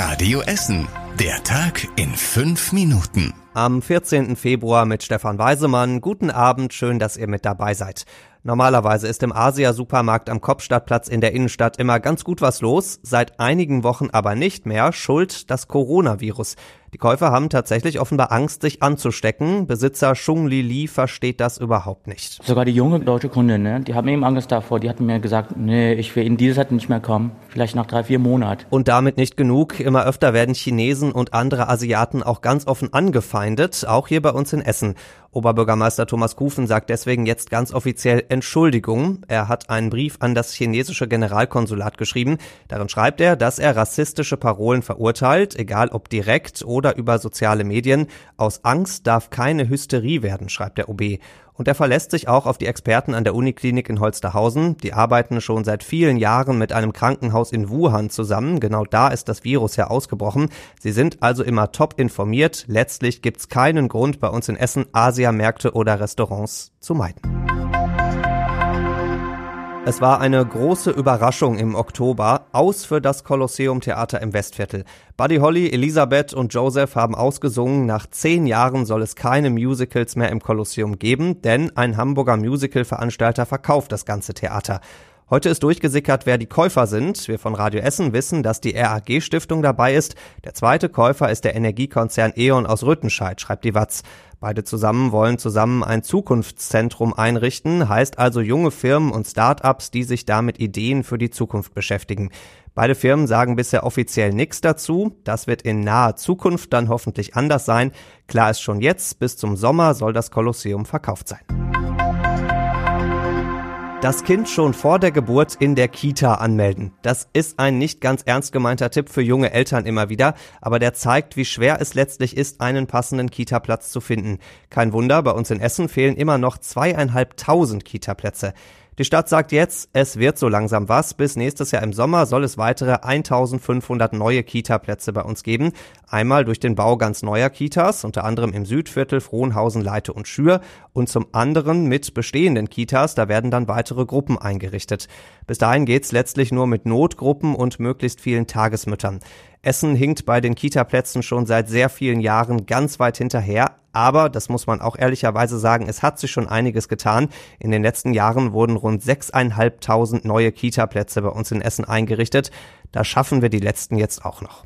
Radio Essen. Der Tag in fünf Minuten. Am 14. Februar mit Stefan Weisemann. Guten Abend, schön, dass ihr mit dabei seid. Normalerweise ist im Asia-Supermarkt am Kopfstadtplatz in der Innenstadt immer ganz gut was los, seit einigen Wochen aber nicht mehr, schuld das Coronavirus. Die Käufer haben tatsächlich offenbar Angst, sich anzustecken. Besitzer Shung Li Li versteht das überhaupt nicht. Sogar die junge deutsche Kundin, ne, die haben eben Angst davor. Die hatten mir gesagt, nee, ich will in diese Zeit nicht mehr kommen. Vielleicht nach drei, vier Monaten. Und damit nicht genug. Immer öfter werden Chinesen und andere Asiaten auch ganz offen angefeindet, auch hier bei uns in Essen. Oberbürgermeister Thomas Kufen sagt deswegen jetzt ganz offiziell Entschuldigung. Er hat einen Brief an das chinesische Generalkonsulat geschrieben. Darin schreibt er, dass er rassistische Parolen verurteilt, egal ob direkt oder oder über soziale Medien. Aus Angst darf keine Hysterie werden, schreibt der OB. Und er verlässt sich auch auf die Experten an der Uniklinik in Holsterhausen. Die arbeiten schon seit vielen Jahren mit einem Krankenhaus in Wuhan zusammen. Genau da ist das Virus ja ausgebrochen. Sie sind also immer top informiert. Letztlich gibt's keinen Grund bei uns in Essen, Asiamärkte oder Restaurants zu meiden. Es war eine große Überraschung im Oktober. Aus für das Kolosseum Theater im Westviertel. Buddy Holly, Elisabeth und Joseph haben ausgesungen. Nach zehn Jahren soll es keine Musicals mehr im Kolosseum geben, denn ein Hamburger Musical-Veranstalter verkauft das ganze Theater. Heute ist durchgesickert, wer die Käufer sind. Wir von Radio Essen wissen, dass die RAG Stiftung dabei ist. Der zweite Käufer ist der Energiekonzern E.ON aus Rüttenscheid, schreibt die Watz. Beide zusammen wollen zusammen ein Zukunftszentrum einrichten, heißt also junge Firmen und Start-ups, die sich damit Ideen für die Zukunft beschäftigen. Beide Firmen sagen bisher offiziell nichts dazu. Das wird in naher Zukunft dann hoffentlich anders sein. Klar ist schon jetzt, bis zum Sommer soll das Kolosseum verkauft sein. Das Kind schon vor der Geburt in der Kita anmelden. Das ist ein nicht ganz ernst gemeinter Tipp für junge Eltern immer wieder, aber der zeigt, wie schwer es letztlich ist, einen passenden Kita-Platz zu finden. Kein Wunder, bei uns in Essen fehlen immer noch zweieinhalbtausend Kita-Plätze. Die Stadt sagt jetzt, es wird so langsam was. Bis nächstes Jahr im Sommer soll es weitere 1500 neue Kita-Plätze bei uns geben. Einmal durch den Bau ganz neuer Kitas, unter anderem im Südviertel, Frohnhausen, Leite und Schür. Und zum anderen mit bestehenden Kitas, da werden dann weitere Gruppen eingerichtet. Bis dahin geht's letztlich nur mit Notgruppen und möglichst vielen Tagesmüttern. Essen hinkt bei den Kita-Plätzen schon seit sehr vielen Jahren ganz weit hinterher. Aber, das muss man auch ehrlicherweise sagen, es hat sich schon einiges getan. In den letzten Jahren wurden rund 6.500 neue Kita-Plätze bei uns in Essen eingerichtet. Da schaffen wir die letzten jetzt auch noch.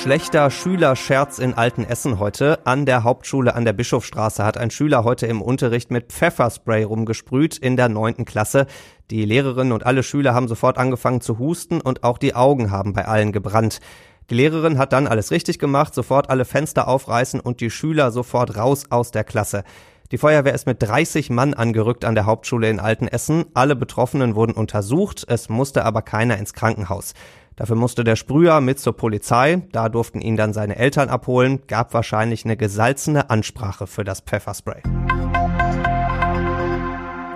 Schlechter Schülerscherz in Altenessen heute. An der Hauptschule an der Bischofstraße hat ein Schüler heute im Unterricht mit Pfefferspray rumgesprüht in der neunten Klasse. Die Lehrerin und alle Schüler haben sofort angefangen zu husten und auch die Augen haben bei allen gebrannt. Die Lehrerin hat dann alles richtig gemacht, sofort alle Fenster aufreißen und die Schüler sofort raus aus der Klasse. Die Feuerwehr ist mit 30 Mann angerückt an der Hauptschule in Altenessen. Alle Betroffenen wurden untersucht, es musste aber keiner ins Krankenhaus. Dafür musste der Sprüher mit zur Polizei, da durften ihn dann seine Eltern abholen, gab wahrscheinlich eine gesalzene Ansprache für das Pfefferspray.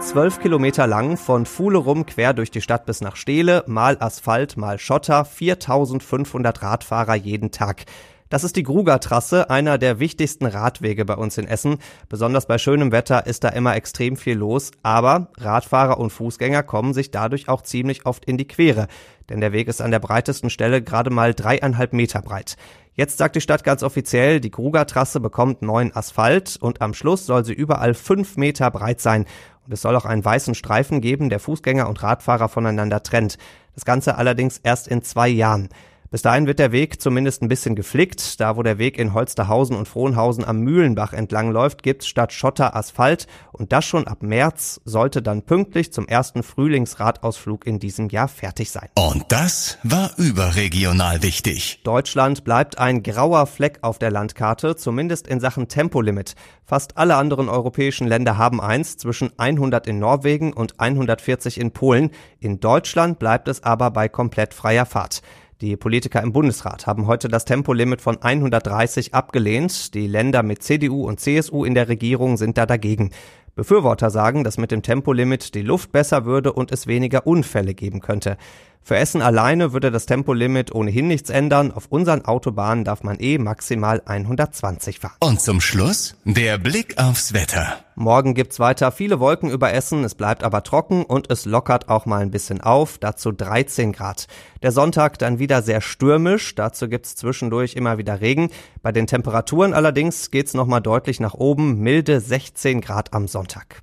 Zwölf Kilometer lang, von Fuhle rum quer durch die Stadt bis nach Steele, mal Asphalt, mal Schotter, 4500 Radfahrer jeden Tag. Das ist die Gruger-Trasse, einer der wichtigsten Radwege bei uns in Essen. Besonders bei schönem Wetter ist da immer extrem viel los, aber Radfahrer und Fußgänger kommen sich dadurch auch ziemlich oft in die Quere. Denn der Weg ist an der breitesten Stelle gerade mal dreieinhalb Meter breit. Jetzt sagt die Stadt ganz offiziell, die Gruger-Trasse bekommt neuen Asphalt und am Schluss soll sie überall fünf Meter breit sein. Und es soll auch einen weißen Streifen geben, der Fußgänger und Radfahrer voneinander trennt. Das Ganze allerdings erst in zwei Jahren. Bis dahin wird der Weg zumindest ein bisschen geflickt. Da, wo der Weg in Holsterhausen und Frohnhausen am Mühlenbach entlang läuft, gibt's statt Schotter Asphalt. Und das schon ab März sollte dann pünktlich zum ersten Frühlingsradausflug in diesem Jahr fertig sein. Und das war überregional wichtig. Deutschland bleibt ein grauer Fleck auf der Landkarte, zumindest in Sachen Tempolimit. Fast alle anderen europäischen Länder haben eins, zwischen 100 in Norwegen und 140 in Polen. In Deutschland bleibt es aber bei komplett freier Fahrt. Die Politiker im Bundesrat haben heute das Tempolimit von 130 abgelehnt. Die Länder mit CDU und CSU in der Regierung sind da dagegen. Befürworter sagen, dass mit dem Tempolimit die Luft besser würde und es weniger Unfälle geben könnte. Für Essen alleine würde das Tempolimit ohnehin nichts ändern. Auf unseren Autobahnen darf man eh maximal 120 fahren. Und zum Schluss der Blick aufs Wetter. Morgen gibt's weiter viele Wolken über Essen, es bleibt aber trocken und es lockert auch mal ein bisschen auf, dazu 13 Grad. Der Sonntag dann wieder sehr stürmisch, dazu gibt's zwischendurch immer wieder Regen. Bei den Temperaturen allerdings geht's nochmal deutlich nach oben, milde 16 Grad am Sonntag.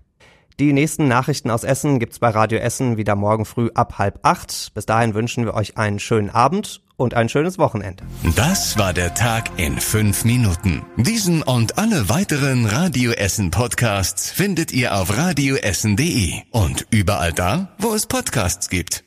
Die nächsten Nachrichten aus Essen gibt's bei Radio Essen wieder morgen früh ab halb acht. Bis dahin wünschen wir euch einen schönen Abend und ein schönes Wochenende. Das war der Tag in fünf Minuten. Diesen und alle weiteren Radio Essen Podcasts findet ihr auf radioessen.de und überall da, wo es Podcasts gibt.